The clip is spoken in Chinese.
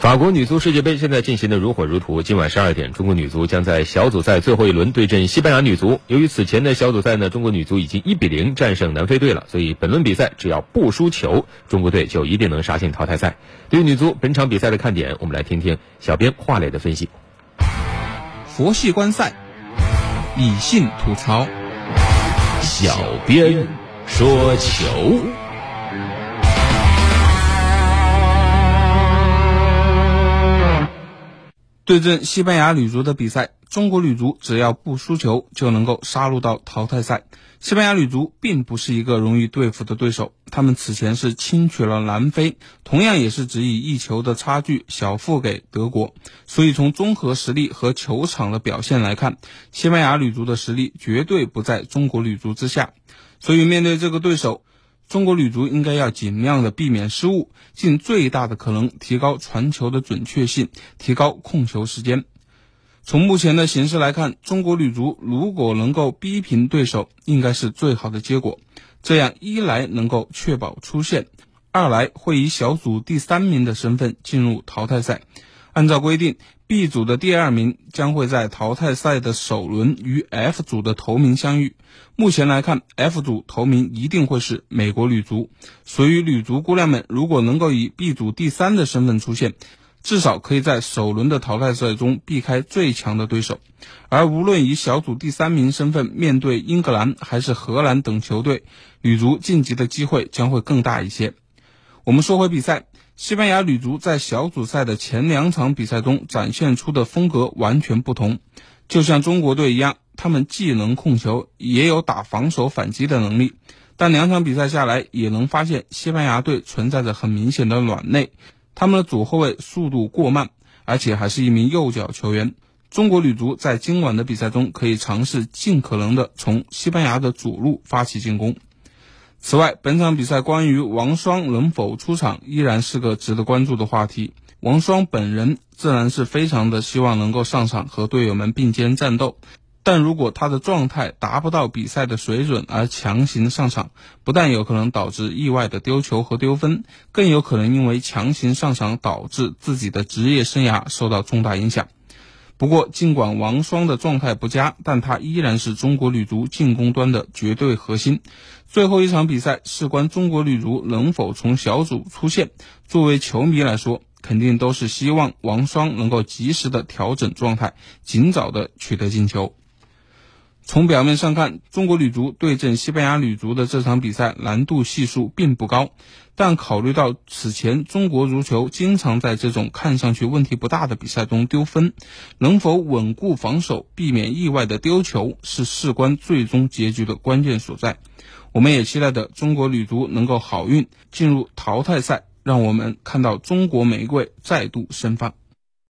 法国女足世界杯现在进行的如火如荼。今晚十二点，中国女足将在小组赛最后一轮对阵西班牙女足。由于此前的小组赛呢，中国女足已经一比零战胜南非队了，所以本轮比赛只要不输球，中国队就一定能杀进淘汰赛。对于女足本场比赛的看点，我们来听听小编华磊的分析。佛系观赛，理性吐槽，小编说球。对阵西班牙女足的比赛，中国女足只要不输球就能够杀入到淘汰赛。西班牙女足并不是一个容易对付的对手，他们此前是轻取了南非，同样也是只以一球的差距小负给德国。所以从综合实力和球场的表现来看，西班牙女足的实力绝对不在中国女足之下。所以面对这个对手，中国女足应该要尽量的避免失误，尽最大的可能提高传球的准确性，提高控球时间。从目前的形势来看，中国女足如果能够逼平对手，应该是最好的结果。这样一来能够确保出线，二来会以小组第三名的身份进入淘汰赛。按照规定，B 组的第二名将会在淘汰赛的首轮与 F 组的头名相遇。目前来看，F 组头名一定会是美国女足。所以，女足姑娘们如果能够以 B 组第三的身份出现，至少可以在首轮的淘汰赛中避开最强的对手。而无论以小组第三名身份面对英格兰还是荷兰等球队，女足晋级的机会将会更大一些。我们说回比赛。西班牙女足在小组赛的前两场比赛中展现出的风格完全不同，就像中国队一样，他们既能控球，也有打防守反击的能力。但两场比赛下来，也能发现西班牙队存在着很明显的软肋，他们的左后卫速度过慢，而且还是一名右脚球员。中国女足在今晚的比赛中可以尝试尽可能的从西班牙的主路发起进攻。此外，本场比赛关于王霜能否出场，依然是个值得关注的话题。王霜本人自然是非常的希望能够上场和队友们并肩战斗，但如果他的状态达不到比赛的水准而强行上场，不但有可能导致意外的丢球和丢分，更有可能因为强行上场导致自己的职业生涯受到重大影响。不过，尽管王霜的状态不佳，但她依然是中国女足进攻端的绝对核心。最后一场比赛事关中国女足能否从小组出线。作为球迷来说，肯定都是希望王霜能够及时的调整状态，尽早的取得进球。从表面上看，中国女足对阵西班牙女足的这场比赛难度系数并不高，但考虑到此前中国足球经常在这种看上去问题不大的比赛中丢分，能否稳固防守，避免意外的丢球，是事关最终结局的关键所在。我们也期待着中国女足能够好运进入淘汰赛，让我们看到中国玫瑰再度盛放。